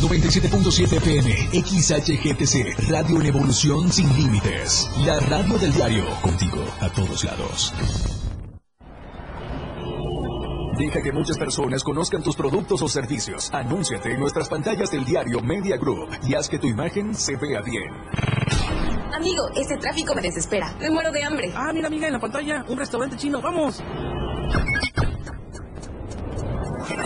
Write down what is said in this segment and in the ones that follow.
97.7 PM, XHGTC, Radio en Evolución Sin Límites. La radio del diario, contigo a todos lados. Deja que muchas personas conozcan tus productos o servicios. Anúnciate en nuestras pantallas del diario Media Group y haz que tu imagen se vea bien. Amigo, este tráfico me desespera. Me muero de hambre. Ah, mira, amiga, en la pantalla, un restaurante chino. ¡Vamos!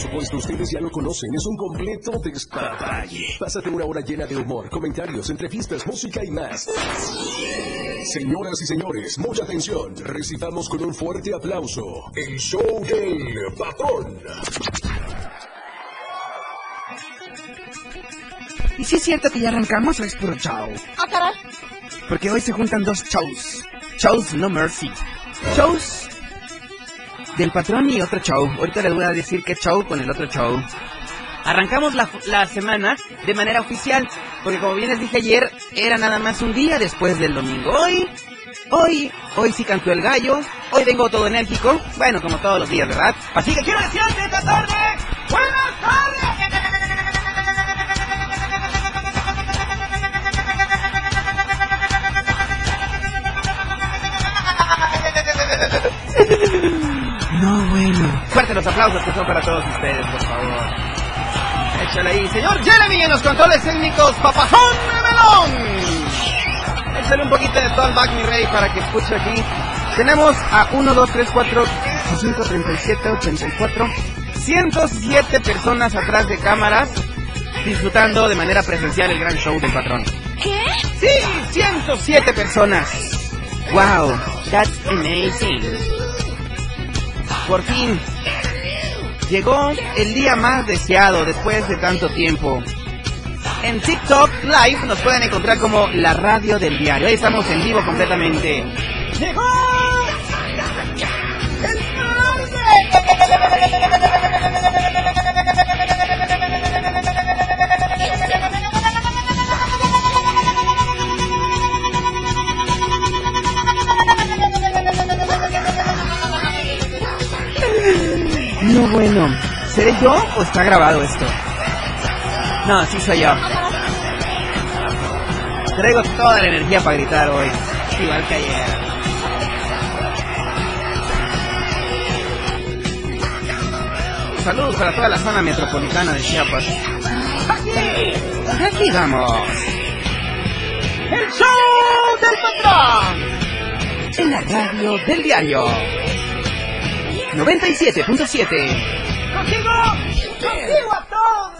Supuesto, ustedes ya lo conocen, es un completo despapalle. Pásate una hora llena de humor, comentarios, entrevistas, música y más. Señoras y señores, mucha atención. Recibamos con un fuerte aplauso el show del patrón. ¿Y si es cierto que ya arrancamos o es puro show? Ah, caray. Porque hoy se juntan dos shows. Shows no mercy. Shows del patrón y otro show. Ahorita les voy a decir qué show con el otro show. Arrancamos la, la semana de manera oficial, porque como bien les dije ayer, era nada más un día después del domingo. Hoy, hoy, hoy sí cantó el gallo, hoy vengo todo enérgico, bueno, como todos los días, ¿verdad? Así que quiero decirte esta tarde, buenas tardes. No, bueno. Fuerte los aplausos que son para todos ustedes, por favor. Échale ahí, señor Jeremy en los controles técnicos, papajón de melón. Échale un poquito de back, mi rey, para que escuche aquí. Tenemos a 1, 2, 3, 4, 5, 37, 84, 107 personas atrás de cámaras disfrutando de manera presencial el gran show del patrón. ¿Qué? Sí, 107 personas. Wow, that's amazing. Por fin, llegó el día más deseado después de tanto tiempo. En TikTok Live nos pueden encontrar como la radio del diario. Ahí estamos en vivo completamente. ¡Llegó! Bueno. ¿Seré yo o está grabado esto? No, sí soy yo. Traigo toda la energía para gritar hoy. Igual que ayer. Saludos para toda la zona metropolitana de Chiapas. Aquí, aquí vamos. El show del patrón. En la radio del diario. 97.7. Contigo, contigo a todos.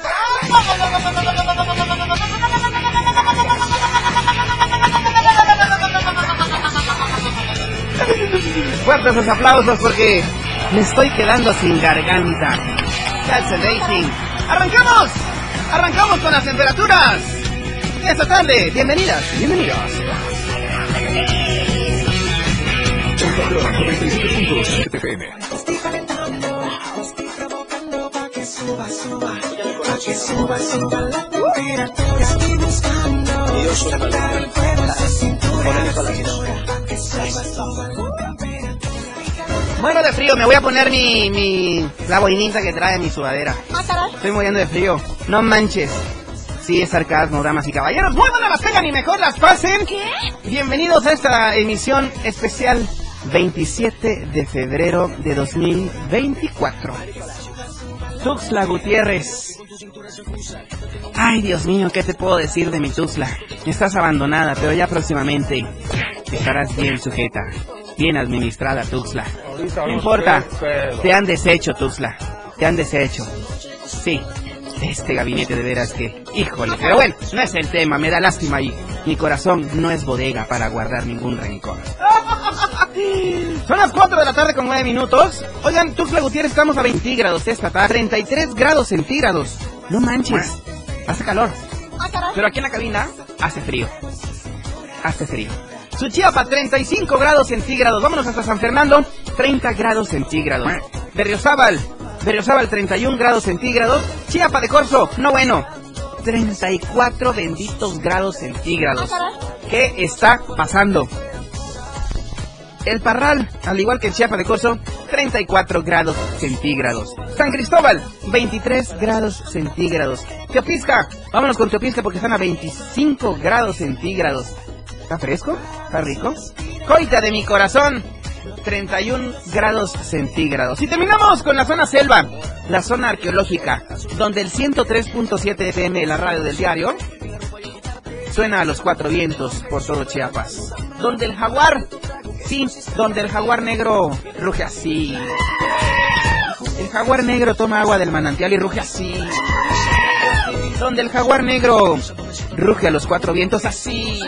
Fuertes los aplausos porque me estoy quedando sin garganta. That's amazing. ¡Arrancamos! ¡Arrancamos con las temperaturas! Esta tarde, bienvenidas, bienvenidos. El patrón 97.7 FM. Suba, suba, pa' que suba, suba la temperatura. Estoy buscando captar el fuego en su cintura, pa' que suba, suba la temperatura. Muero de frío, me voy a poner mi, mi, la boinita que trae mi sudadera. Estoy muriendo de frío. No manches. Sí, es sarcasmo, damas y caballeros. Muy buenas las tengan y mejor las pasen. ¿Qué? Bienvenidos a esta emisión especial 27 de febrero de 2024. Tuxtla Gutiérrez. Ay, Dios mío, ¿qué te puedo decir de mi Tuzla? Estás abandonada, pero ya próximamente estarás bien sujeta, bien administrada, Tuxla. No importa, te han deshecho, Tuxla. Te han deshecho. Sí, este gabinete de veras que, híjole, pero bueno, no es el tema, me da lástima y mi corazón no es bodega para guardar ningún rencor. Son las 4 de la tarde con 9 minutos. Oigan, Tuxla Gutiérrez, estamos a 20 grados esta tarde, 33 grados centígrados. No manches, hace calor. Pero aquí en la cabina hace frío. Hace frío. Suchiapa, 35 grados centígrados. Vámonos hasta San Fernando, 30 grados centígrados. Berriozábal, Berriozábal, 31 grados centígrados. Chiapa de Corzo, no bueno, 34 benditos grados centígrados. ¿Qué está pasando? El Parral, al igual que en Chiapa de Corzo, 34 grados centígrados. San Cristóbal, 23 grados centígrados. Teopisca, vámonos con Teopisca porque están a 25 grados centígrados. ¿Está fresco? ¿Está rico? Coita de mi corazón, 31 grados centígrados. Y terminamos con la zona selva, la zona arqueológica, donde el 103.7 FM, la radio del diario, suena a los cuatro vientos por todo Chiapas. Donde el jaguar, sí, donde el jaguar negro ruge así. El jaguar negro toma agua del manantial y ruge así. Donde el jaguar negro ruge a los cuatro vientos así.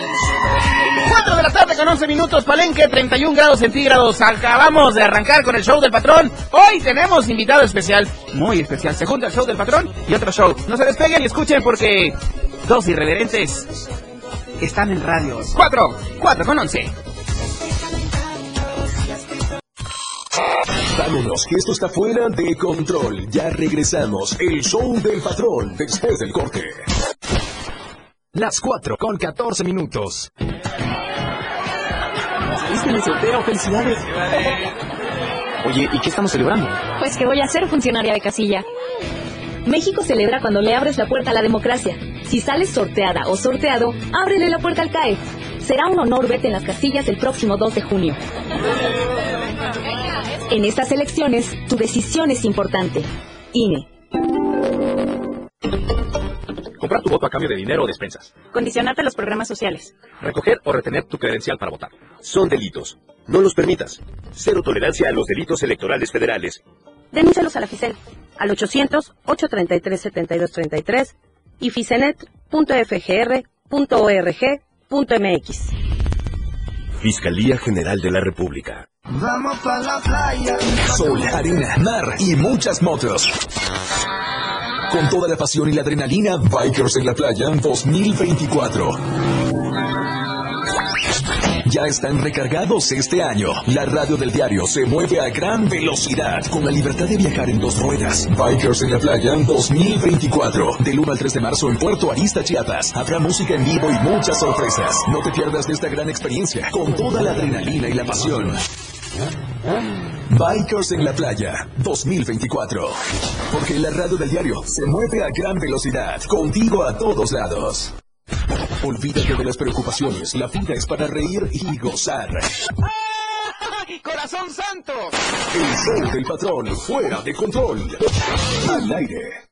4 de la tarde con 11 minutos, Palenque, 31 grados centígrados. Acabamos de arrancar con el show del patrón. Hoy tenemos invitado especial, muy especial. Se junta el show del patrón y otro show. No se despeguen y escuchen porque dos irreverentes están en radio. 4, 4 con 11. Vámonos, que esto está fuera de control. Ya regresamos. El show del patrón después del corte. Las 4 con 14 minutos. ¿Viste mi sorteo? ¡Felicidades! Oye, ¿y qué estamos celebrando? Pues que voy a ser funcionaria de casilla. México celebra cuando le abres la puerta a la democracia. Si sales sorteada o sorteado, ábrele la puerta al CAE. Será un honor verte en las casillas el próximo 2 de junio. En estas elecciones, tu decisión es importante. INE. Comprar tu voto a cambio de dinero o despensas. Condicionarte a los programas sociales. Recoger o retener tu credencial para votar. Son delitos. No los permitas. Cero tolerancia a los delitos electorales federales. Denúncialos a la FICEL al 800-833-7233 y ficenet.fgr.org.mx. Fiscalía General de la República. Vamos pa' la playa. Sol, arena, mar y muchas motos. Con toda la pasión y la adrenalina, Bikers en la Playa 2024. Ya están recargados este año. La radio del diario se mueve a gran velocidad con la libertad de viajar en dos ruedas. Bikers en la Playa 2024. Del 1 al 3 de marzo en Puerto Arista, Chiapas. Habrá música en vivo y muchas sorpresas. No te pierdas de esta gran experiencia con toda la adrenalina y la pasión. Bikers en la Playa 2024. Porque la radio del diario se mueve a gran velocidad. Contigo a todos lados. Olvídate de las preocupaciones. La vida es para reír y gozar. ¡Corazón santo! El show del patrón fuera de control. Al aire.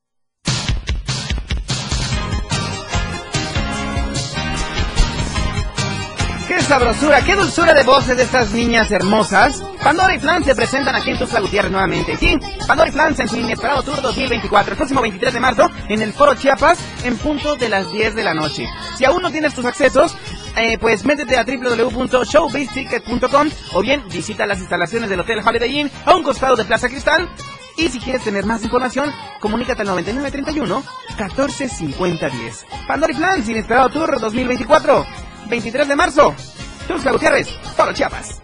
¡Qué sabrosura! ¡Qué dulzura de voces de estas niñas hermosas! Pandora y Flan se presentan aquí en Tuxtla Gutiérrez nuevamente. Sí, Pandora y Flan en su inesperado tour 2024, el próximo 23 de marzo, en el Foro Chiapas, en punto de las 10 de la noche. Si aún no tienes tus accesos, eh, pues métete a www.showbizticket.com o bien visita las instalaciones del Hotel Holiday Inn a un costado de Plaza Cristal. Y si quieres tener más información, comunícate al 9931 145010. Pandora y Flan, inesperado tour 2024. 23 de marzo. Tuxtla Gutiérrez, Foro Chiapas.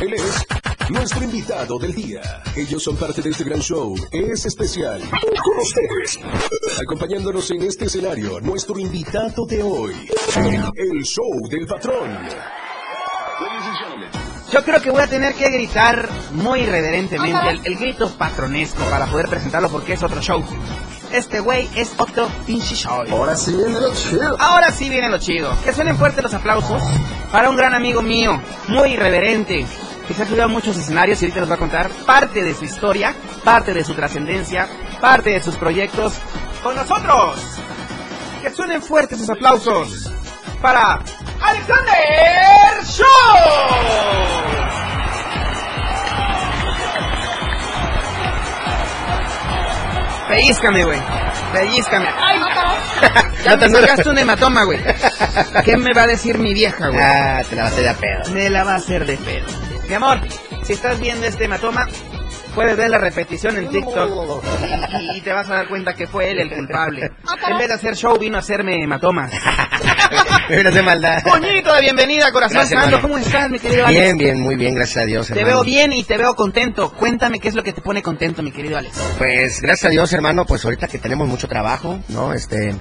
Él es nuestro invitado del día. Ellos son parte de este gran show. Es especial. Con ustedes. Acompañándonos en este escenario, nuestro invitado de hoy. El show del patrón. Yo creo que voy a tener que gritar muy irreverentemente el, el grito patronesco para poder presentarlo porque es otro show. Este güey es otro pinche show. Ahora sí viene lo chido. Ahora sí viene lo chido. Que suenen fuertes los aplausos para un gran amigo mío, muy irreverente, que se ha subido a muchos escenarios y ahorita nos va a contar parte de su historia, parte de su trascendencia, parte de sus proyectos con nosotros. Que suenen fuertes sus aplausos para Alexander Show. Pellízcame, güey. Pellízcame. ¡Ay! ya me sacaste un hematoma, güey. ¿Qué me va a decir mi vieja, güey? Ah, te la va a hacer de pedo. Me la va a hacer de pedo. Mi amor, si estás viendo este hematoma, puedes ver la repetición en TikTok y, y te vas a dar cuenta que fue él el culpable. En vez de hacer show, vino a hacerme hematoma. Me vino a hacer maldad. Bonito de bienvenida, corazón Gracias, santo. hermano. ¿Cómo estás, mi querido Alex? Bien, bien, muy bien, gracias a Dios, Te hermano. veo bien y te veo contento. Cuéntame qué es lo que te pone contento, mi querido Alex. Pues gracias a Dios, hermano, pues ahorita que tenemos mucho trabajo, ¿no? Este,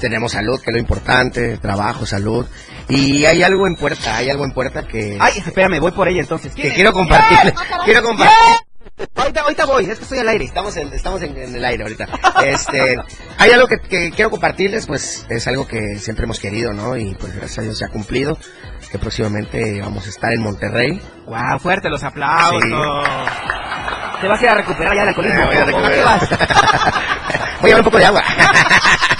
tenemos salud, que es lo importante, trabajo, salud. Y hay algo en puerta, hay algo en puerta que, Ay, espérame, voy por ella entonces. que quiero compartir. Quiero compartir. Ahorita, ahorita voy, es que estoy al aire. Estamos en, estamos en, en el aire ahorita. Este, hay algo que, que quiero compartirles, pues es algo que siempre hemos querido, ¿no? Y pues gracias a Dios se ha cumplido. Que próximamente vamos a estar en Monterrey. Wow, fuerte los aplausos. Sí. Te vas a ir a recuperar ya el alcoholismo. Voy a ¿A qué recuperar. Voy a llevar un poco de agua.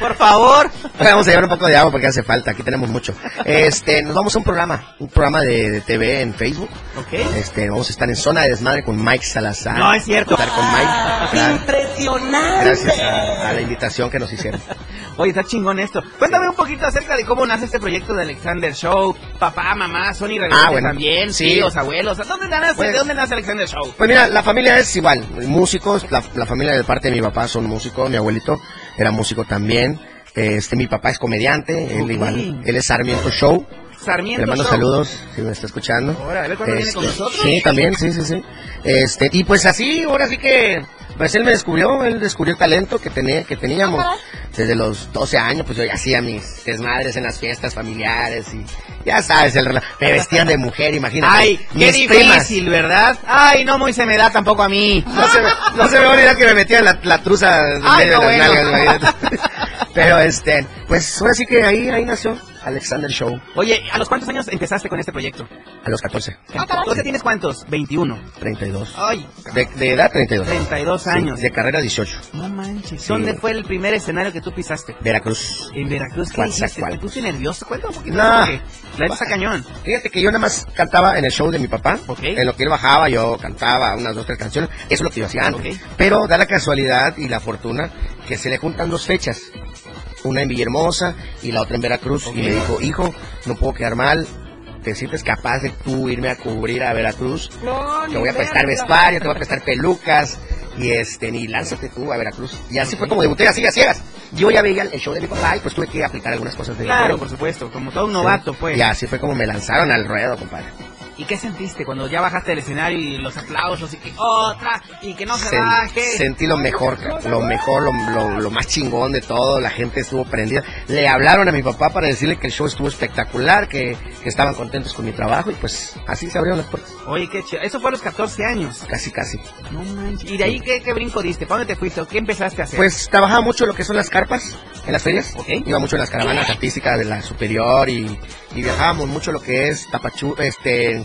Por favor. Vamos a llevar un poco de agua porque hace falta, aquí tenemos mucho. Este, nos vamos a un programa, un programa de, de TV en Facebook. Ok. Este, vamos a estar en Zona de Desmadre con Mike Salazar. No, es cierto. Estar con Mike. Claro. Impresionante. Gracias a, a la invitación que nos hicieron. Oye, está chingón esto. Cuéntame un poquito acerca de cómo nace este proyecto de Alexander Show. Papá, mamá, Sony Ah, bueno. también, Sí. tíos, abuelos. ¿Dónde nace, Pues- ¿De dónde nace Alexander Show? Pues mira, la familia es igual, músicos, la, la familia de parte de mi papá son músicos, mi abuelito era músico también. Este, mi papá es comediante, él igual, él es Sarmiento Show. Sarmiento Le mando Show. saludos, si me está escuchando. Ahora, cuándo viene con Este, nosotros. Sí, también, sí, sí, sí. Este, y pues así, ahora sí que, pues él me descubrió, él descubrió el talento que tenía, que teníamos. Desde los 12 años, pues yo ya hacía mis desmadres en las fiestas familiares y ya sabes, el rela- me vestían de mujer, imagínate. Ay, qué primas. difícil, ¿verdad? Ay, no muy se me da tampoco a mí. No se, me, no se me va a olvidar que me metían la, la truza en Ay, medio no, de las bueno. nalgas. Pero este, pues ahora sí que ahí, ahí nació Alexander Show, Oye, ¿a los cuántos años empezaste con este proyecto? a los 14, ¿Tú ya tienes cuántos? 21. 32. Ay, De, de edad 32. 32 Sí, años. de carrera 18. No manches. Sí. ¿Dónde fue el primer escenario que tú pisaste? Veracruz. En Veracruz, ¿qué hiciste? ¿Te puse nervioso? Cuéntame un poquito. No. La está cañón. Fíjate que yo nada más cantaba en el show de mi papá. Ok. En lo que él bajaba, yo cantaba unas dos, tres canciones. Eso es lo que yo hacía antes. Ok. Pero da la casualidad y la fortuna que se le juntan dos fechas. Una en Villahermosa y la otra en Veracruz. Y me dijo, hijo, no puedo quedar mal. ¿Te sientes capaz de tú irme a cubrir a Veracruz? Te voy a prestar vestuario, te voy a prestar pelucas. Y este, ni lánzate tú a Veracruz. Y así fue como debuté, así a ciegas. Yo ya veía el show de mi papá y pues tuve que aplicar algunas cosas de Claro, por supuesto. Como todo un novato, pues. Y así fue como me lanzaron al ruedo, compadre. ¿Y qué sentiste cuando ya bajaste del escenario y los aplausos y que otra y que no se Sen- baje? Sentí lo mejor, lo mejor, lo, lo- lo más chingón de todo. La gente estuvo prendida. Le hablaron a mi papá para decirle que el show estuvo espectacular, que, que estaban contentos con mi trabajo y pues así se abrieron las puertas. Oye, qué chido. Eso fue a los 14 años. Casi, casi. No manches. ¿Y de ahí qué, qué brinco diste? ¿Para dónde te fuiste? ¿O ¿Qué empezaste a hacer? Pues trabajaba mucho lo que son las carpas en las ferias. Ok. Iba mucho en las caravanas artísticas de la superior y, y viajábamos mucho lo que es Tapachú, este,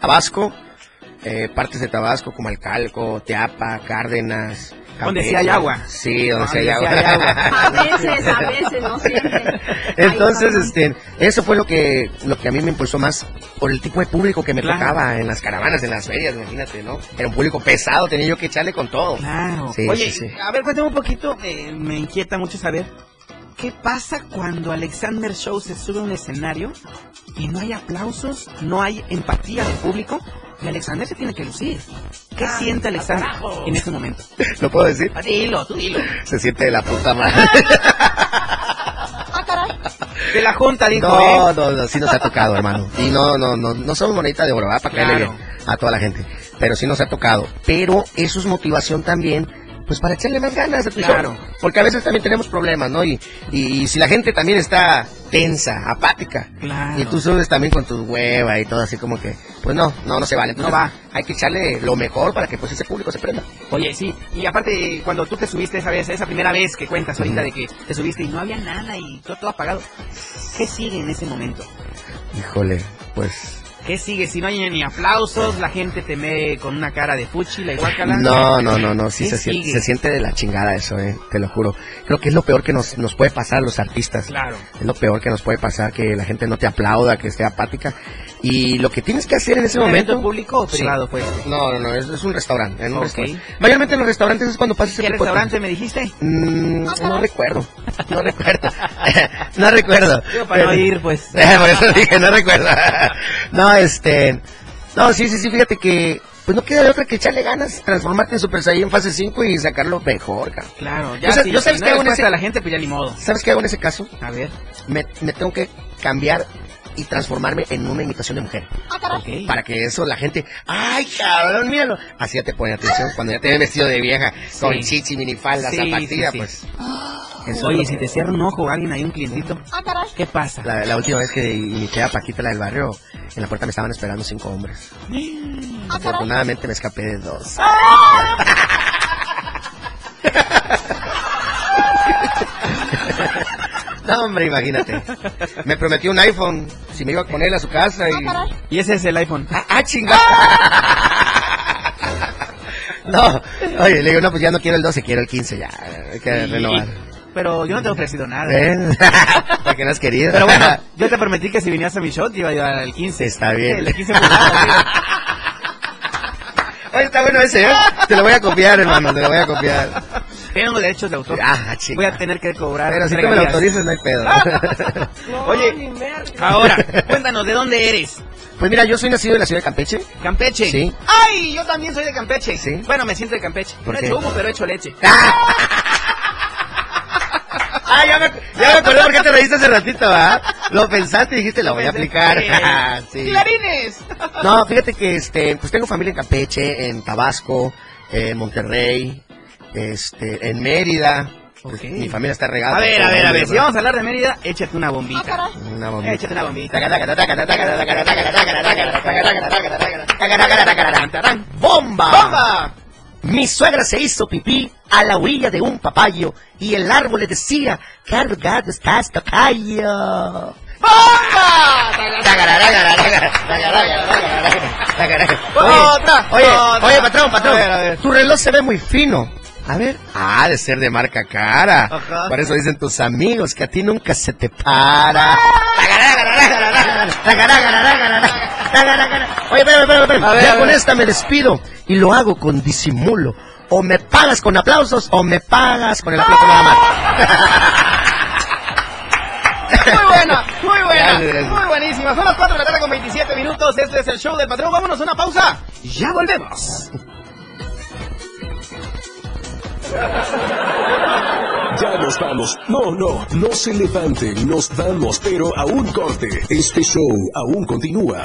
Tabasco, eh, partes de Tabasco como Alcalco, Teapa, Cárdenas. Donde sí hay agua. Sí, donde sí hay sí agua. hay agua. A veces, a veces, no siempre. Entonces, este, eso fue lo que, lo que a mí me impulsó más por el tipo de público que me Claro. tocaba en las caravanas, en las ferias, imagínate, ¿no? Era un público pesado, tenía yo que echarle con todo. Claro. Sí, Oye, sí, sí. a ver, cuéntame un poquito. eh, me inquieta mucho saber. ¿Qué pasa cuando Alexander Show se sube a un escenario y no hay aplausos, no hay empatía del público? Y Alexander se tiene que lucir. ¿Qué Ah, siente Alexander en ese momento? ¿Lo puedo decir? Ah, Dilo, tú dilo. Se siente de la puta madre. De la junta dijo, No, ¿eh? no, no, sí nos ha tocado, hermano. Y no, no, no, no somos monedita de oro, ¿verdad? Para Claro. bien a toda la gente. Pero sí nos ha tocado. Pero eso es motivación también, pues para echarle más ganas a tu Claro. show. Porque a veces también tenemos problemas, ¿no? Y, y, y si la gente también está tensa, apática, Claro. y tú subes también con tu hueva y todo así como que, pues no, no, no se vale. Entonces, No va. Hay que echarle lo mejor para que pues ese público se prenda. Oye, sí, y aparte, cuando tú te subiste esa vez, esa primera vez que cuentas ahorita de que te subiste y no había nada y todo, todo apagado, ¿qué sigue en ese momento? Híjole, pues ¿Qué sigue? Si no hay ni aplausos, la gente te ve con una cara de fuchi, la guácala. No, no, no, no, sí ¿Qué se siente, se siente de la chingada eso, eh, te lo juro. Creo que es lo peor que nos, nos puede pasar a los artistas. Claro. Es lo peor que nos puede pasar, que la gente no te aplauda, que esté apática. Y lo que tienes que hacer en ese ¿Un momento... público o privado fue? No, no, no, es, es un restaurante. En un restaurante. Mayormente en los restaurantes es cuando pasa ese ¿Qué de restaurante me dijiste? Mm, no recuerdo, no recuerdo, no recuerdo. Digo, para no ir, pues. Por eso dije, no recuerdo. No, este, no, sí, sí, sí, fíjate que, pues no queda de otra que echarle ganas, transformarte en Super Saiyan fase 5 y sacarlo mejor, cabrón. Claro, ya si, yo sabes no qué hago en ese- a la gente, pues ya ni modo. ¿Sabes qué hago en ese caso? A ver. Me, me tengo que cambiar y transformarme en una imitación de mujer. Ok. Para que eso la gente, ay cabrón, míralo. Así ya te pone atención cuando ya te ven vestido de vieja, con chichi, minifalda, Sí, zapatilla, sí, sí. pues. Eso es Oye, si te cierra un ojo alguien ahí, un clientito, ¿qué pasa? La, la última vez que imité a Paquita, la del barrio, en la puerta me estaban esperando cinco hombres. Afortunadamente me escapé de dos. No, hombre, imagínate. Me prometió un iPhone si me iba con él a su casa y... Y ese es el iPhone. ¡Ah, ah, chingada! No, oye, le digo, no, pues ya no quiero el 12, quiero el 15 ya. Hay que Sí. renovar. Pero yo no te he ofrecido nada. ¿Ven? ¿Para que no has querido? Pero bueno, yo te prometí que si vinieras a mi show te iba a llevar al 15. Está bien. El 15 pulgadas, Oye, está bueno ese, ¿eh? Te lo voy a copiar, hermano, te lo voy a copiar. Tengo los derechos de autor. Ah. Voy a tener que cobrar. Pero si tú me lo autorizas, no hay pedo. Oye, ahora, cuéntanos, ¿de dónde eres? Pues mira, yo soy nacido en la ciudad de Campeche. Campeche. Sí. ¡Ay! Yo también soy de Campeche. Sí. Bueno, me siento de Campeche. ¿Por no qué? he hecho humo, pero he hecho leche. Ah, ya me, ya me acordé por qué te reíste hace ratito, ¿va? Lo pensaste y dijiste, lo voy a aplicar. Sí. ¡Clarines! No, fíjate que este, pues tengo familia en Campeche, en Tabasco, en Monterrey, este, en Mérida. Pues, Mi familia está regada. A ver, a ver, a ver, si vamos a hablar de Mérida, échate una bombita. Una bombita. Échate una bombita. ¡Bomba! ¡Bomba! Mi suegra se hizo pipí a la orilla de un papayo y el árbol le decía, cargado estás, tocayo. Otra, Oye, otra. oye, patrón, patrón, tu reloj se ve muy fino. A ver, ah, de ser de marca cara. Ajá. Por eso dicen tus amigos que a ti nunca se te para. Oye, espérame, espérame, espérame. A ver, Ya a con esta me despido y lo hago con disimulo. O me pagas con aplausos o me pagas con el aplauso nada más. Muy buena, muy buena, gracias. muy buenísima. Son las 4 de la tarde con 27 minutos. Este es el show del patrón. Vámonos a una pausa. Ya volvemos. Ya nos vamos. No, no, no se levanten, nos vamos, pero a un corte. Este show aún continúa.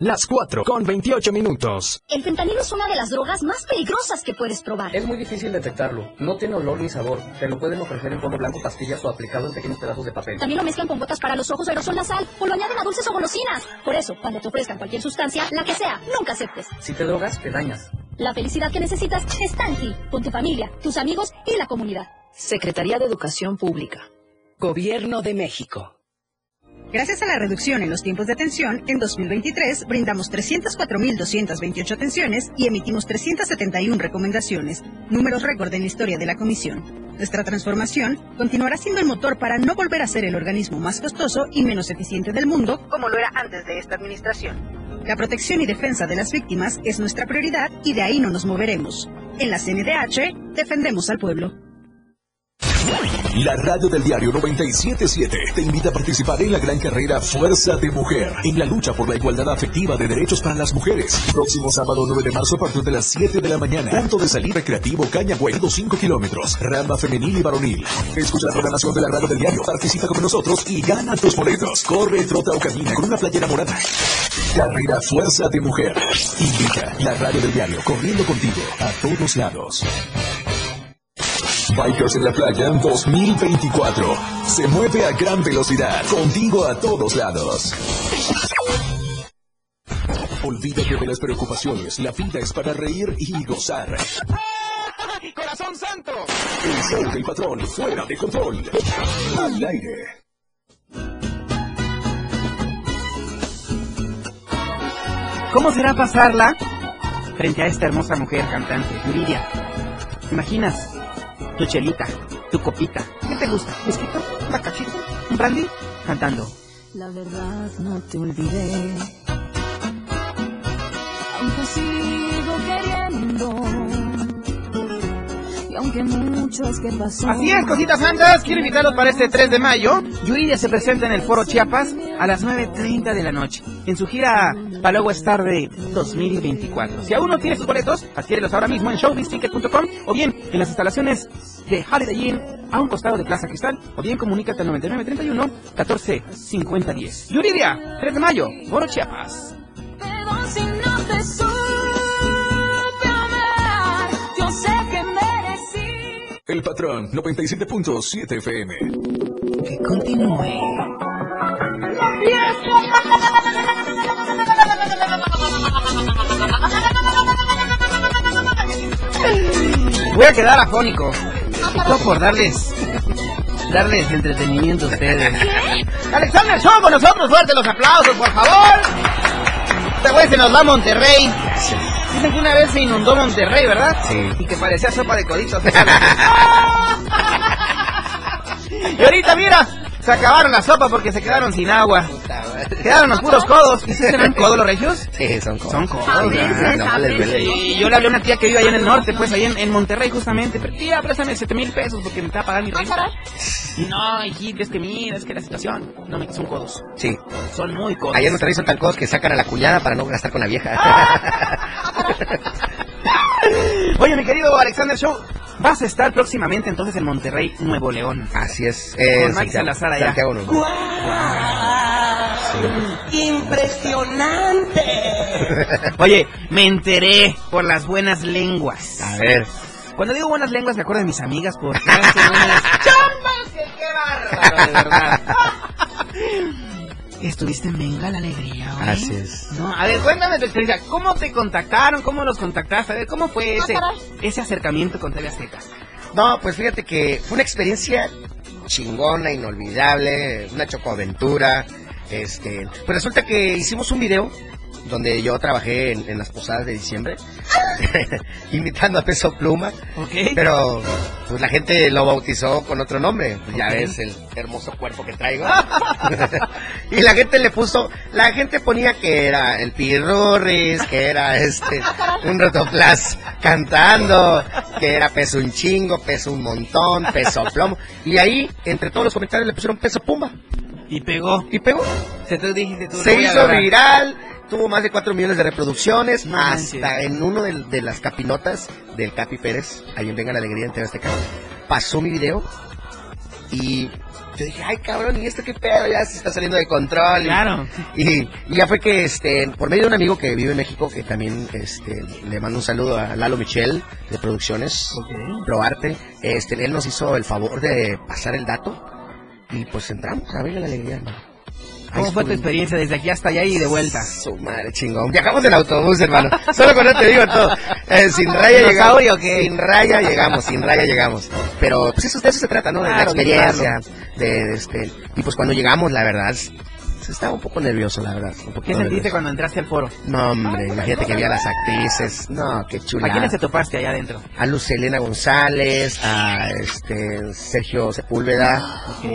Las 4 con 28 minutos. El fentanilo es una de las drogas más peligrosas que puedes probar. Es muy difícil detectarlo. No tiene olor ni sabor. Te lo pueden ofrecer en polvo blanco, pastillas o aplicado en pequeños pedazos de papel. También lo mezclan con gotas para los ojos o aerosol nasal o lo añaden a dulces o golosinas. Por eso, cuando te ofrezcan cualquier sustancia, la que sea, nunca aceptes. Si te drogas, te dañas. La felicidad que necesitas está en ti, con tu familia, tus amigos y la comunidad. Secretaría de Educación Pública. Gobierno de México. Gracias a la reducción en los tiempos de atención, en 2023 brindamos 304.228 atenciones y emitimos 371 recomendaciones, números récord en la historia de la Comisión. Nuestra transformación continuará siendo el motor para no volver a ser el organismo más costoso y menos eficiente del mundo, como lo era antes de esta administración. La protección y defensa de las víctimas es nuestra prioridad y de ahí no nos moveremos. En la CNDH defendemos al pueblo. La radio del diario 977 te invita a participar en la gran carrera Fuerza de Mujer, en la lucha por la igualdad afectiva de derechos para las mujeres. Próximo sábado 9 de marzo a partir de las 7 de la mañana. Punto de salida recreativo Cañagüey, 5 kilómetros. Rama femenil y varonil. Escucha la programación de la radio del diario, participa con nosotros y gana tus boletos. Corre, trota o camina con una playera morada. Carrera Fuerza de Mujer. Invita la radio del diario, corriendo contigo a todos lados. Bikers en la playa 2024. Se mueve a gran velocidad. Contigo a todos lados. Olvídate de las preocupaciones. La vida es para reír y gozar. ¡Corazón santo! El show del patrón fuera de control. Al aire. ¿Cómo será pasarla frente a esta hermosa mujer cantante, Yuridia? ¿Te imaginas? Tu chelita, tu copita. ¿Qué te gusta? ¿Whisquito? ¿Un bacachito? ¿Un brandy? Cantando. La verdad no te olvidé. Y aunque mucho es que pasó. Así es, cositas santas. Quiero invitarlos para este 3 de mayo. Yuridia se presenta en el Foro Chiapas a las 9.30 de la noche. En su gira Palogo Star de 2024. Si aún no tienes sus boletos, adquiérelos ahora mismo en showbizticket.com o bien en las instalaciones de Holiday Inn a un costado de Plaza Cristal o bien comunícate al 9931 14 50 10. Yuridia, 3 de mayo, Foro Chiapas. El patrón 97.7 FM. Que continúe. Voy a quedar afónico. Todo por darles. Darles entretenimiento a ustedes. Alexander Show con nosotros, fuerte los aplausos, por favor. Este güey se nos va a Monterrey. Dicen que una vez se inundó Monterrey, ¿verdad? Sí. Y que parecía sopa de coditos. y ahorita, mira, se acabaron la sopa porque se quedaron sin agua. Quedaron los puros codos. ¿Y se ven codos los regios? Sí, son codos. Son codos. A ¿verdad? veces, a veces. Y yo le hablé a una tía que vive allá en el norte, pues ahí en, en Monterrey justamente. Pero tía, préstame 7 mil pesos porque me está pagando mi renta. No, hijita, es que mira, es que la situación. No, me son codos. Sí. Son muy codos. Ayer nos son tan codos que sacan a la cuñada para no gastar con la vieja. Oye, mi querido Alexander Show, vas a estar próximamente entonces en Monterrey, Nuevo León. Así es. Con Eh, Santiago- Salazar allá. Santiago va. ¡Impresionante! Oye, me enteré por las buenas lenguas. A ver. Cuando digo buenas lenguas me acuerdo de mis amigas porque hacen unas chambas que qué bárbaro, de verdad. Estuviste en Venga la Alegría, ¿oye? Así es. No, a ver, cuéntame tu experiencia. ¿Cómo te contactaron? ¿Cómo los contactaste? A ver, ¿cómo fue ese, ese acercamiento con TV Azteca? No, pues fíjate que fue una experiencia chingona, inolvidable, una chocoaventura. Este, pues resulta que hicimos un video donde yo trabajé en, en las posadas de diciembre, imitando a Peso Pluma. Pero pues la gente lo bautizó con otro nombre. Pues, Ya Ok. ves el hermoso cuerpo que traigo. y la gente le puso, la gente ponía que era el Pirurris, que era este un rotoplas cantando, que era peso un chingo, peso un montón, peso plomo. Y ahí, entre todos los comentarios, le pusieron peso pumba. Y pegó. Y pegó. Se te dijiste tú. Se hizo viral, tuvo más de 4 millones de reproducciones, No hasta en uno de, de las capinotas del Capi Pérez, ahí en Venga la Alegría en TV Azteca, pasó mi video y yo dije, ay cabrón, ¿y esto qué pedo? Ya se está saliendo de control. Y- Claro. Y, y ya fue que, este, por medio de un amigo que vive en México, que también, este, le mando un saludo a Lalo Michel, de Producciones, Proarte, este, él nos hizo el favor de pasar el dato y pues entramos a Venga la Alegría. hermano. ¿Cómo fue tu experiencia desde aquí hasta allá y de vuelta? Su madre chingón. Viajamos en autobús, hermano. Solo con eso te digo todo. Eh, sin raya llegamos. Sin raya llegamos, sin raya llegamos. Pero pues eso, de eso se trata, ¿no? De la experiencia. De, este, y pues cuando llegamos, la verdad, estaba un poco nervioso, la verdad. un ¿Qué sentiste nervioso. cuando entraste al foro? No, hombre, imagínate que había las actrices. No, qué chula. ¿A quiénes te topaste allá adentro? A Luz Elena González, a este Sergio Sepúlveda,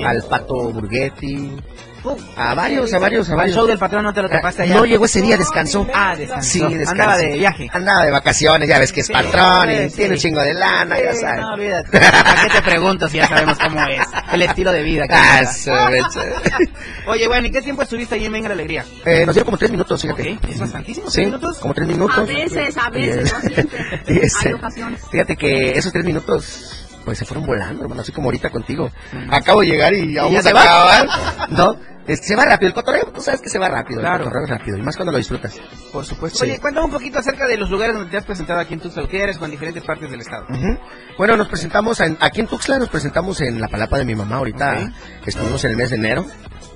al Pato Burguetti, a varios, a varios, a ¿Al varios. show del patrón no te lo topaste allá? No llegó ese día, descansó. Ah, descansó. Sí, descansó. Andaba de viaje. Andaba de vacaciones, ya ves que es Sí, patrón y sí. tiene un chingo de lana, ya Sí, sabes. no, olvídate. ¿Para qué te pregunto si ya sabemos cómo es? El estilo de vida que Ah. Oye, bueno, ¿y qué tiempo estuviste ahí en Venga la Alegría? Eh, nos dieron como tres minutos, fíjate. ¿Es bastantísimo? Sí, ¿Tres minutos? como tres minutos. A veces, a veces, no siempre. Y Hay ocasiones. Fíjate que esos tres minutos, pues se fueron volando, hermano, así como ahorita contigo. Acabo de llegar y ya ¿Y vamos ya a acabar. No, este, se va rápido, el cotorreo, tú sabes que se va rápido, Claro. el cotorreo es rápido, y más cuando lo disfrutas. Por supuesto. Sí. Oye, cuéntame un poquito acerca de los lugares donde te has presentado aquí en Tuxtla Gutiérrez con diferentes partes del estado. Bueno, nos presentamos en- aquí en Tuxtla, nos presentamos en la palapa de mi mamá ahorita. Estuvimos en el mes de enero,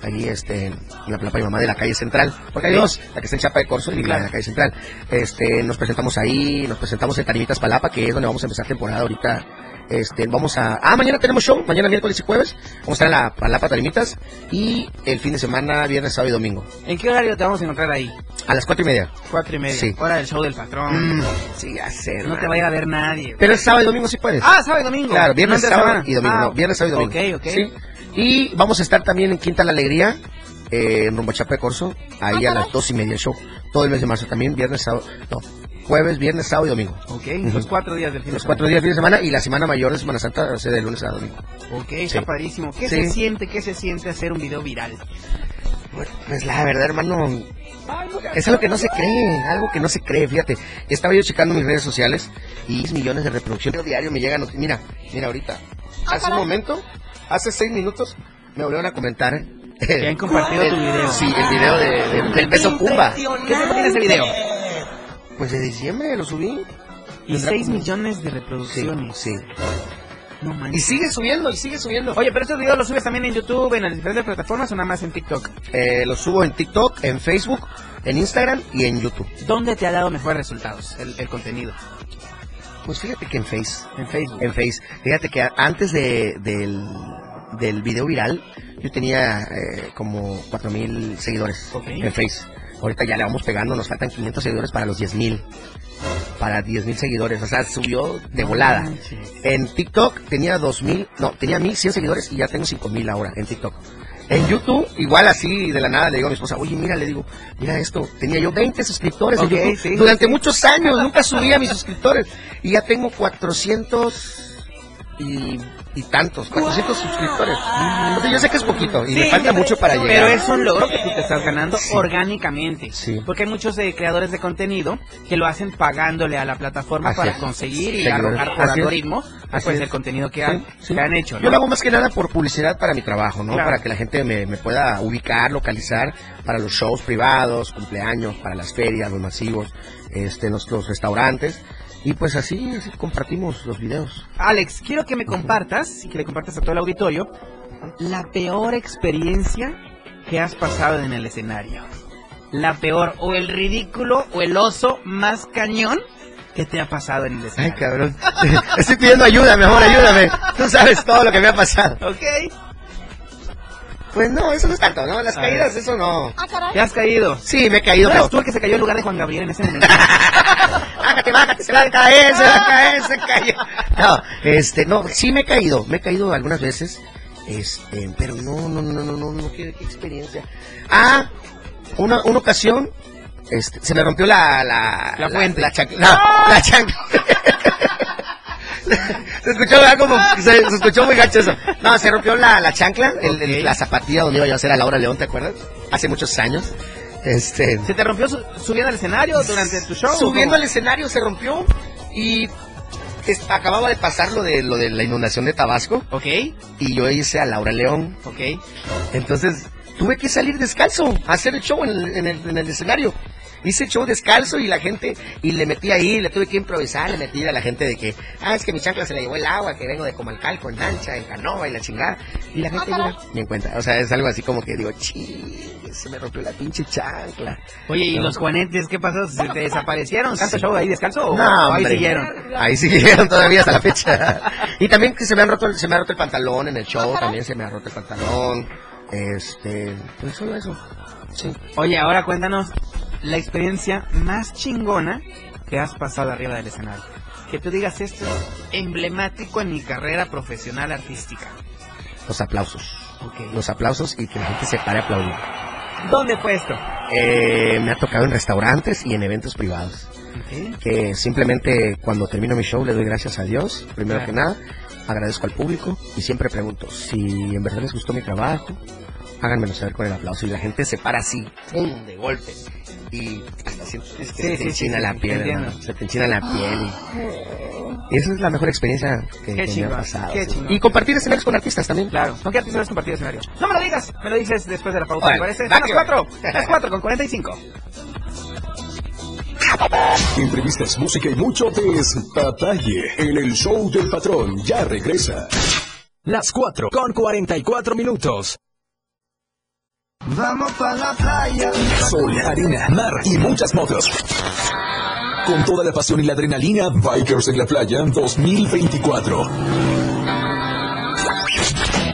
ahí este, en la mi mamá de la calle central. Porque hay dos, la que está en Chapa de Corzo y la de la calle central. Este, nos presentamos ahí, nos presentamos en Tarimitas Palapa, que es donde vamos a empezar temporada ahorita. Este, vamos a... Ah, mañana tenemos show, mañana miércoles y jueves. Vamos a estar en la Palapa Tarimitas y el fin de semana, viernes, sábado y domingo. ¿En qué horario te vamos a encontrar ahí? A las cuatro y media. Cuatro y media. Sí. Hora del show del patrón. Mm, sí, ya sé. No te hermano. va a ver nadie. Pero el sábado y domingo sí puedes. Ah, sábado y domingo. Claro, viernes, sábado y domingo. Ah, no, viernes, sábado y domingo. Ok, ok. Sí. Y vamos a estar también en Quinta La Alegría, eh, en Rumbo de Corzo, ahí a las dos y media show. Todo el mes de marzo también, viernes, sábado, no, jueves, viernes, sábado y domingo. Ok, los cuatro días del fin de Los semana. cuatro días de fin de semana y la semana mayor de Semana Santa, o sea, de lunes a domingo. Ok, está padrísimo. ¿Qué Sí. se siente, qué se siente hacer un video viral? Pues la verdad, hermano, es algo que no se cree, algo que no se cree, fíjate. Estaba yo checando mis redes sociales y 10 millones de reproducciones diario me llegan. Mira, mira ahorita, hace un momento, hace seis minutos, me volvieron a comentar. Que han compartido tu video. Sí, el video de, de- del peso Pumba. ¿Qué tiempo tiene ese video? Pues de diciembre lo subí. Y Tendrá 6 como- millones de reproducciones. sí. No Y sigue subiendo, y sigue subiendo. Oye, pero estos videos los subes también en YouTube, en las diferentes plataformas o nada más en TikTok. Eh, lo subo en TikTok, en Facebook, en Instagram y en YouTube. ¿Dónde te ha dado mejores resultados el, el contenido? Pues fíjate que en Face. En Facebook. En Face. Fíjate que antes de, del, del video viral, yo tenía eh, como 4000 seguidores en Face. Ahorita ya le vamos pegando, nos faltan 500 seguidores para los 10000. Para 10.000 seguidores, o sea, subió de volada. En TikTok tenía 2000, no, tenía 1100 seguidores y ya tengo 5000 ahora en TikTok. En YouTube, igual así de la nada le digo a mi esposa, oye, mira, le digo, mira esto, tenía yo 20 suscriptores en YouTube sí, durante sí. muchos años, nunca subía a mis suscriptores y ya tengo 400 y, y tantos, 400 suscriptores. Entonces yo sé que es poquito y me Sí, falta mucho para llegar. Pero es un logro que tú te estás ganando Sí. orgánicamente. Sí. Porque hay muchos eh, creadores de contenido que lo hacen pagándole a la plataforma Así para es. conseguir y arrojar por algoritmo pues, es. el contenido que han, que han hecho. ¿no? Yo lo hago más que nada por publicidad para mi trabajo, ¿no? Claro. Para que la gente me, me pueda ubicar, localizar para los shows privados, cumpleaños, para las ferias, los masivos, este, los restaurantes. Y pues así, así compartimos los videos. Alex, quiero que me compartas y que le compartas a todo el auditorio la peor experiencia que has pasado en el escenario. La peor, o el ridículo, o el oso más cañón que te ha pasado en el Ay, escenario. cabrón. Estoy pidiendo ayuda, mi amor, ayúdame. Tú sabes todo lo que me ha pasado. Ok. Pues no, eso no es tanto, ¿no? Las A caídas, ver. eso no. ¿Te has caído? Sí, me he caído, ¿No pero... eres tú el que se cayó en lugar de Juan Gabriel en ese momento? bájate, bájate, se va a caer, se va a caer, se cayó. No, este, no, sí me he caído, me he caído algunas veces, este, pero no, no, no, no, no, no, qué, qué experiencia. Ah, una, una ocasión, este, se me rompió la, la, La fuente. la, chancla, no, la chancla. Se escuchó como, se, se escuchó muy gacho eso. No, se rompió la, la chancla, el- la zapatilla donde iba yo a hacer a Laura León, ¿te acuerdas? Hace muchos años. Este, ¿Se te rompió su- subiendo al escenario durante tu show? Subiendo ¿o al escenario se rompió y acababa de pasar lo de lo de la inundación de Tabasco? Ok, y yo hice a Laura León. ok. Entonces tuve que salir descalzo a hacer el show en el, en el- en el escenario. Hice el show descalzo y la gente, y le metí ahí, le tuve que improvisar, le metí a la gente de que, ah, es que mi chancla se la llevó el agua, que vengo de Comalcalco en lancha, en canoa y la chingada. Y la gente mira, me encuentra. O sea, es algo así como que digo, ching, se me rompió la pinche chancla. Oye, ¿y No. los juanetes qué pasó? ¿Se te desaparecieron? ¿Tanto show ahí descalzo o No, o ahí siguieron? Ahí siguieron todavía hasta la fecha. Y también que se me, han roto, se me ha roto el pantalón en el show, también se me ha roto el pantalón. Este, pues solo eso. Sí. Oye, ahora cuéntanos la experiencia más chingona que has pasado arriba del escenario. Que tú digas esto es emblemático en mi carrera profesional artística. Los aplausos. Los aplausos y que la gente se pare a aplaudir. ¿Dónde fue esto? Eh, me ha tocado en restaurantes y en eventos privados. Que simplemente cuando termino mi show le doy gracias a Dios, primero Claro. que nada. Agradezco al público y siempre pregunto si en verdad les gustó mi trabajo. Háganmelo saber con el aplauso y la gente se para así, ¡pum! de golpe. Y hasta sientes que Sí, se te sí, sí, enchina sí, la sí, piel, se te enchina la piel. Y, y esa es la mejor experiencia que, Qué que me chingón, ha pasado. qué sí. chingón. Y compartir escenarios con artistas también. Claro. ¿Con qué artista has compartido escenario? No me lo digas, me lo dices después de la pausa, ¿te Órale, parece? las cuatro, las cuatro con 45. Entrevistas, música y mucho despatalle en el show del patrón. Ya regresa. Las 4 con 44 minutos. Vamos pa' la playa. Sol, arena, mar y muchas motos. Con toda la pasión y la adrenalina, Bikers en la Playa 2024.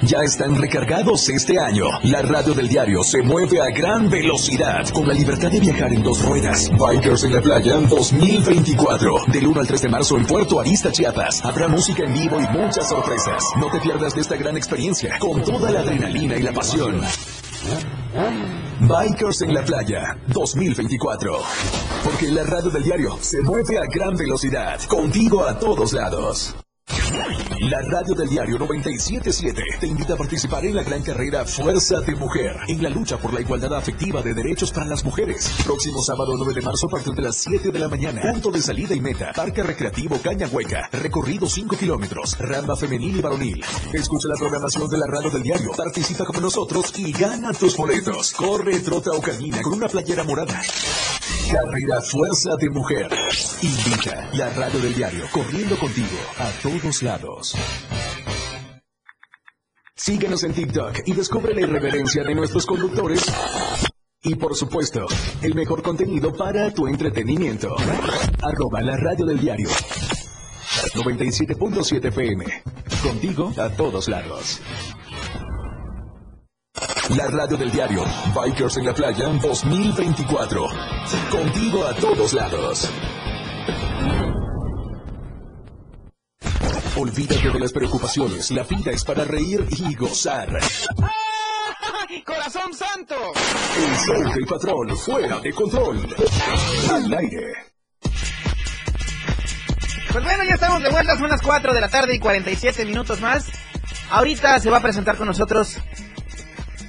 Ya están recargados este año. La radio del diario se mueve a gran velocidad con la libertad de viajar en dos ruedas. Bikers en la Playa 2024. Del 1 al 3 de marzo en Puerto Arista, Chiapas. Habrá música en vivo y muchas sorpresas. No te pierdas de esta gran experiencia con toda la adrenalina y la pasión. Bikers en la Playa 2024. Porque la radio del diario se mueve a gran velocidad. Contigo a todos lados. La radio del diario 977 te invita a participar en la gran carrera Fuerza de Mujer, en la lucha por la igualdad afectiva de derechos para las mujeres. Próximo sábado 9 de marzo a partir de las 7 de la mañana. Punto de salida y meta. Parque Recreativo Caña Hueca. Recorrido 5 kilómetros. Ramba femenil y varonil. Escucha la programación de la radio del diario. Participa como nosotros y gana tus boletos. Corre, trota o camina con una playera morada. Carrera Fuerza de Mujer. Invita la radio del diario corriendo contigo a todos lados. Síguenos en TikTok y descubre la irreverencia de nuestros conductores. Y por supuesto, el mejor contenido para tu entretenimiento. Arroba la radio del diario. 97.7 PM. Contigo a todos lados. La radio del diario. Bikers en la playa 2024. Contigo a todos lados. Olvídate de las preocupaciones. La vida es para reír y gozar. ¡Corazón santo! El show del patrón fuera de control. Al aire. Pues bueno, ya estamos de vuelta, son las 4 de la tarde y 47 minutos más. Ahorita se va a presentar con nosotros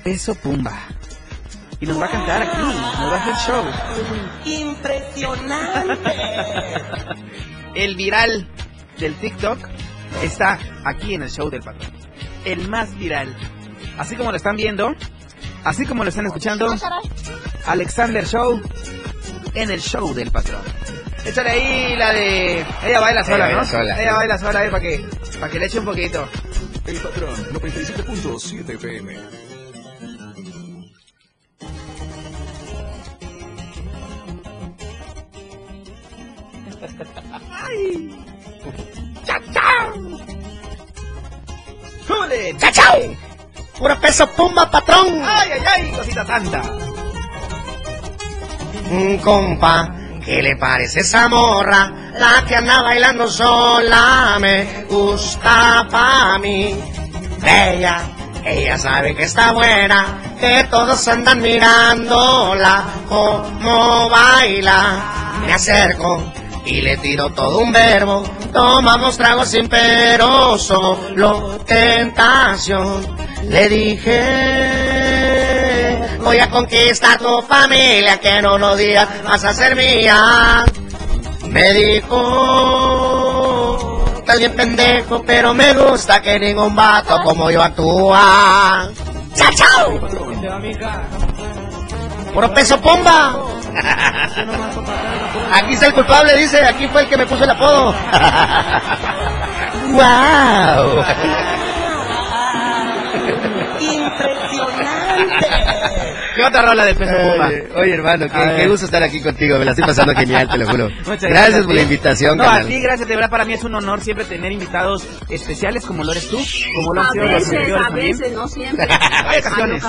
Peso Pumba. Y nos va a cantar aquí, nos va a hacer show. Impresionante. El viral del TikTok está aquí en el show del patrón. El más viral. Así como lo están viendo, así como lo están escuchando, Alexander Show en el show del patrón. Échale ahí la de... Ella baila sola, Ella ¿no? baila sola. Ella baila sola ahí para que, para que le eche un poquito. El patrón 97.7 FM. ¡Súbele! ¡Chachao! Puro peso pumba, patrón. ¡Ay, ay, ay! Cosita santa. Mm, compa, ¿qué le parece esa morra? La que anda bailando sola me gusta pa' mí. Bella, ella sabe que está buena, que todos andan mirándola como baila. Me acerco y le tiro todo un verbo. Tomamos tragos sin pero, solo tentación. Le dije, voy a conquistar tu familia, que en unos días vas a ser mía. Me dijo, estás bien pendejo, pero me gusta que ningún vato como yo actúa. ¡Chao, chao! ¡Puro peso pomba! Aquí está el culpable, dice, aquí fue el que me puso el apodo. ¡Wow! Otra rola de peso puma. Oye, oye, hermano, qué, qué gusto estar aquí contigo. Me la estoy pasando genial, te lo juro. Muchas gracias, a por la invitación, No, carnal. a ti, gracias. De verdad, para mí es un honor siempre tener invitados especiales como lo eres tú, como lo han A sido los veces, anteriores a también. veces, no siempre. Hay ocasiones.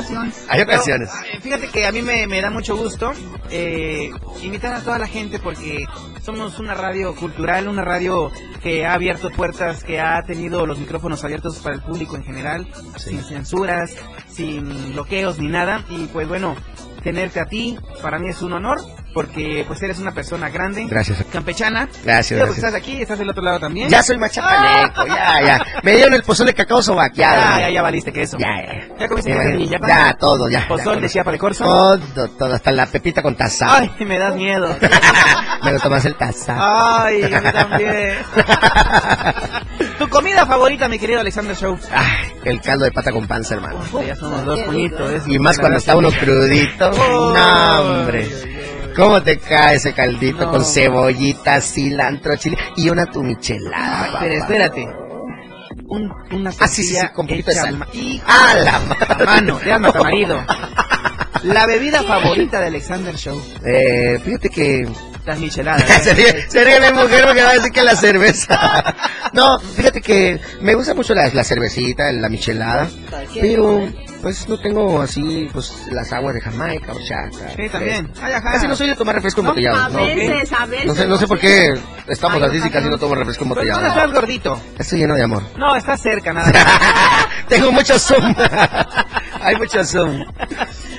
Hay ocasiones. Pero, eh, fíjate que a mí me, me da mucho gusto eh, invitar a toda la gente porque somos una radio cultural, una radio que ha abierto puertas, que ha tenido los micrófonos abiertos para el público en general, sin censuras, sin bloqueos ni nada. Y pues bueno, tenerte a ti para mí es un honor porque pues eres una persona grande, Gracias. campechana. Gracias, pues, gracias. estás aquí, estás del otro lado también. Ya soy machapaneco, ya, ya. Me dieron el pozole de cacao sobaqueado. Ya, ya, ya valiste que eso. Ya, ya. ¿Ya comiste quesadilla, ya, ya, todo, ya. Pozol ya, de Chiapa de Corzo. Todo, todo, hasta la pepita con taza. Ay, me das miedo. Me lo tomas el taza. Ay, a mí también. tu comida favorita, mi querido Alexander Show. Ay, el caldo de pata con panza, hermano. Ya somos dos puñitos. Y más cuando está uno crudito. No, hombre. ¿Cómo te cae ese caldito con cebollita, cilantro, chile y una tumichelada? papá? Pero espérate. Un, una Ah, sí, sí, sí, con poquito de sal. ¡Ah, la madre! mano! Ya marido. La bebida favorita de Alexander Show. Eh, fíjate que Las micheladas. se ríe, se ríe mi mujer porque va a decir que la cerveza. No, fíjate que me gusta mucho la, la cervecita, la michelada, pero pues no tengo así pues las aguas de Jamaica, horchata. Sí, también. eh, Ay, ajá. Casi no soy de tomar refresco embotellado. A ¿no? veces, a veces. No sé, no sé por qué estamos así si casi no tomo refresco Pero tú no embotellado. estás gordito. Estoy lleno de amor. No, estás cerca, nada. Tengo mucho zoom. Hay mucho zoom.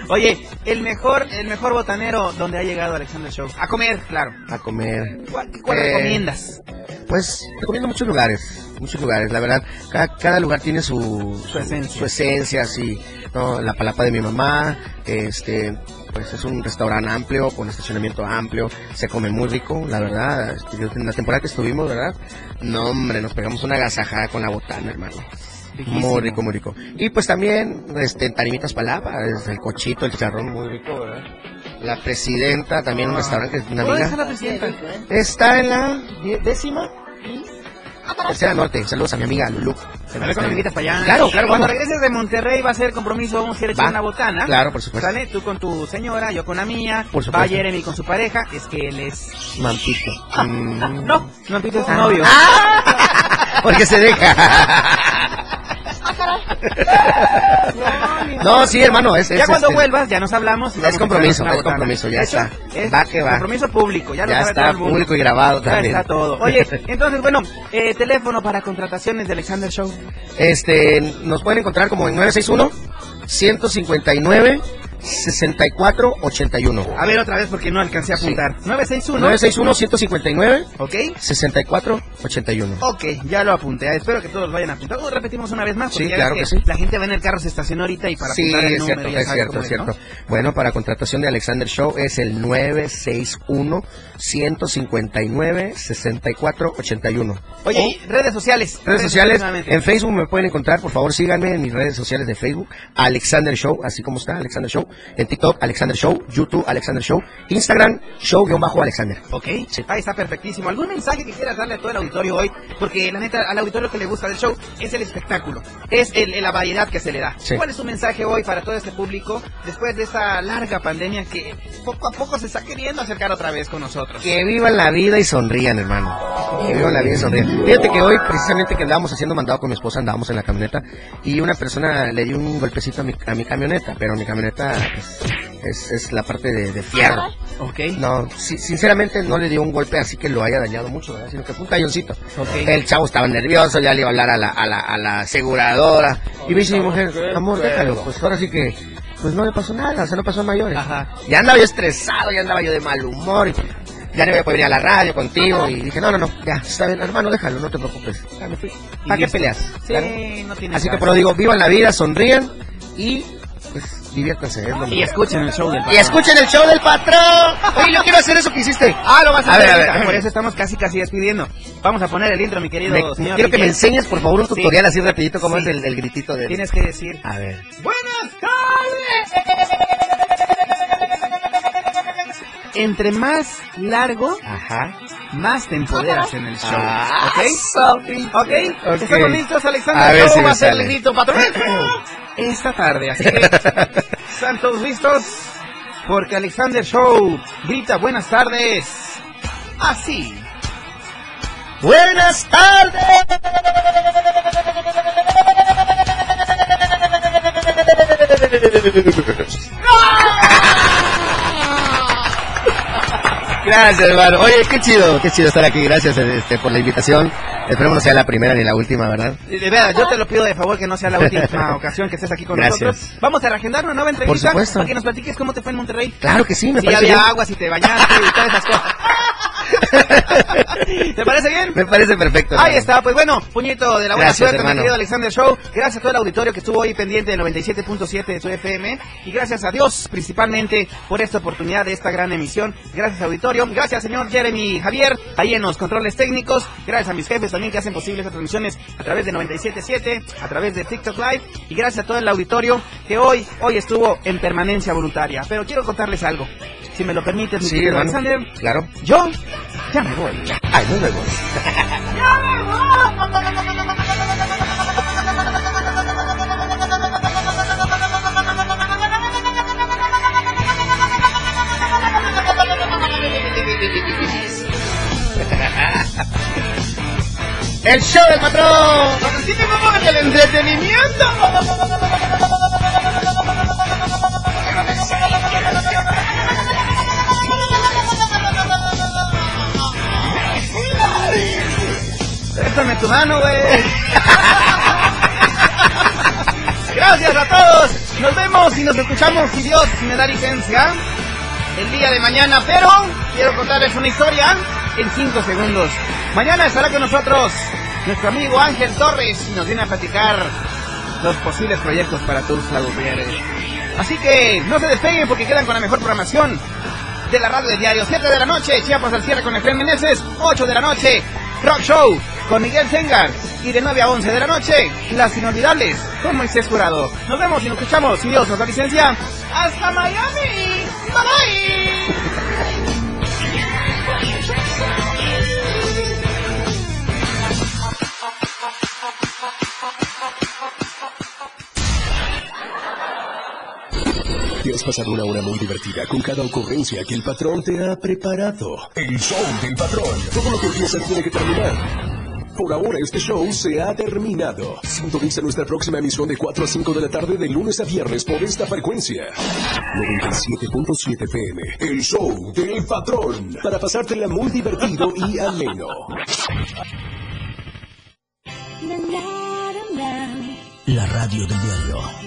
Oye, el mejor, el mejor botanero donde ha llegado Alexander Show. A comer, claro. A comer. ¿Cuál, cuál Eh, recomiendas? Pues recomiendo muchos lugares, muchos lugares, la verdad, cada, cada lugar tiene su, Su esencia. su esencia, sí, no, la palapa de mi mamá, este, pues es un restaurante amplio, con estacionamiento amplio, se come muy rico, la verdad, este, en la temporada que estuvimos, ¿verdad? No, hombre, nos pegamos una agasajada con la botana, hermano. Riquísimo. Muy rico, muy rico. Y pues también, este, Tarimitas Palapa, es el cochito, el chicharrón, muy rico, ¿verdad? La presidenta, también un restaurante que es una ¿Dónde amiga. está la presidenta? Está en la décima tercera norte. Saludos a mi amiga ver cuando me invitas para allá. Claro, claro, Cuando vamos. regreses de Monterrey va a ser compromiso, vamos a ir a echar Va. una botana. Claro, por supuesto. ¿Sale? Tú con tu señora, yo con la mía. Por Va supuesto. Jeremy con su pareja, es que él es... Mampito. Mm. No, Mampito es su Ah. novio. Porque se deja. No, sí, hermano, es, es, ya cuando este, vuelvas, ya nos hablamos. y Es compromiso, es compromiso, ya está. es Va que va. Compromiso público, ya, lo Ya sabe está todo el mundo. público y grabado Ya también. está todo. Oye, entonces, bueno, eh, teléfono para contrataciones de Alexander Show. Este, nos pueden encontrar como en 961 159 6481. A ver otra vez porque no alcancé a apuntar. 961. 961 159 Ok. 6481. Ok, ya lo apunté. Espero que todos vayan a apuntar. O repetimos una vez más. porque Sí, ya claro que sí. La gente va en el carro, se estacionó ahorita y para Sí, apuntar el es número. cierto, es cierto, es cierto. ¿no? Bueno, para contratación de Alexander Show es el 961 159 6481. Oye, y redes sociales. Redes sociales, en Facebook me pueden encontrar, por favor síganme en mis redes sociales de Facebook, Alexander Show, así como está, Alexander Show, en TikTok, Alexander Show, YouTube, Alexander Show, Instagram, show-alexander. Ok, ahí está perfectísimo. ¿Algún mensaje que quieras darle a todo el auditorio hoy? Porque la neta, al auditorio que le gusta del show es el espectáculo, es el- la variedad que se le da. Sí. ¿Cuál es tu mensaje hoy para todo este público después de esta larga pandemia que poco a poco se está queriendo acercar otra vez con nosotros? Que vivan la vida y sonrían, hermano. Que vivan la vida y sonrían. Fíjate que hoy, precisamente que andábamos haciendo mandado con mi esposa, andábamos en la camioneta y una persona le dio un golpecito a mi, a mi camioneta, pero mi camioneta es, es la parte de, de fierro. Ok. No, si- sinceramente no le dio un golpe así que lo haya dañado mucho, ¿verdad? sino que fue un talloncito. El chavo estaba nervioso, ya le iba a hablar a la, a la, a la aseguradora. Y me dice mi mujer, amor, déjalo, pues ahora sí que, pues no le pasó nada, o sea, no pasó a mayores. Ajá. Ya andaba yo estresado, ya andaba yo de mal humor. y ya no iba a poder ir a la radio contigo. Y dije, no, no, no, ya, está bien, hermano, déjalo, no te preocupes. Ya me fui. ¿Para qué listo. peleas? Sí, Claro. no tiene Así que caso. por lo digo, vivan la vida, sonríen y pues Y escuchen el show del Y patrón. escuchen el show del patrón. Oye, yo quiero hacer eso que hiciste. Ah, lo vas a, A hacer ver, a ver. Por eso estamos casi casi despidiendo. Vamos a poner el intro, mi querido Me- señor. quiero que me enseñes, por favor, un Sí. tutorial así rapidito, cómo Sí. es el, el gritito de... Tienes que decir. A ver. Buenas tardes. Entre más largo, Ajá. más te empoderas en el show. Ah, ¿Ok? Sofi. ¿Ok? Ok. ¿Estamos listos, Alexander? A ver ¿Cómo si va a ser el grito, patrón? Esta tarde, así que ¿Están todos listos? Porque Alexander Show grita buenas tardes. Así. Buenas tardes. Gracias, hermano. Oye, qué chido, qué chido estar aquí. Gracias este, por la invitación. Esperemos no sea la primera ni la última, ¿verdad? De verdad, yo te lo pido de favor que no sea la última ocasión que estés aquí con Gracias. nosotros. Vamos a reagendar una nueva entrevista Por supuesto. para que nos platiques cómo te fue en Monterrey. Claro que sí, me si parece había bien. agua, si te bañaste y todas esas cosas. ¿Te parece bien? Me parece perfecto. Ahí hermano. está, pues bueno, puñito de la buena Gracias, suerte, mi querido Alexander Show. Gracias a todo el auditorio que estuvo hoy pendiente del 97.7 de su FM. Y gracias a Dios, principalmente, por esta oportunidad de esta gran emisión. Gracias, auditorio. Gracias, señor Jeremy Javier, ahí en los controles técnicos. Gracias a mis jefes también que hacen posible estas transmisiones a través de 97.7, a través de TikTok Live. Y gracias a todo el auditorio que hoy, hoy estuvo en permanencia voluntaria. Pero quiero contarles algo. Si me lo permites, mi Sí, querido hermano. Alexander. Claro. Yo ya me voy. Ay, nos vemos. El show del patrón. el entretenimiento. Préstame tu mano, güey. Gracias a todos. Nos vemos y nos escuchamos, si Dios me da licencia, el día de mañana. Pero quiero contarles una historia en 5 segundos. Mañana estará con nosotros nuestro amigo Ángel Torres y nos viene a platicar los posibles proyectos para Tuxtla Gutiérrez. Así que no se despeguen porque quedan con la mejor programación de la radio del diario. 7 de la noche, Chiapas al cierre con Efraín Meneses. 8 de la noche, Rock Show con Miguel Sengar. Y de 9 a 11 de la noche, Las Inolvidables con Moisés Jurado. Nos vemos y nos escuchamos, si Dios nos da licencia. ¡Hasta Miami! ¡Bye bye! Te has pasado una hora muy divertida con cada ocurrencia que el patrón te ha preparado. El show del patrón. Todo lo que empieza tiene que terminar. Por ahora este show se ha terminado. Sintoniza nuestra próxima emisión de 4 a 5 de la tarde de lunes a viernes por esta frecuencia. 97.7 PM. El show del patrón. Para pasártela muy divertido y ameno. La radio del diario.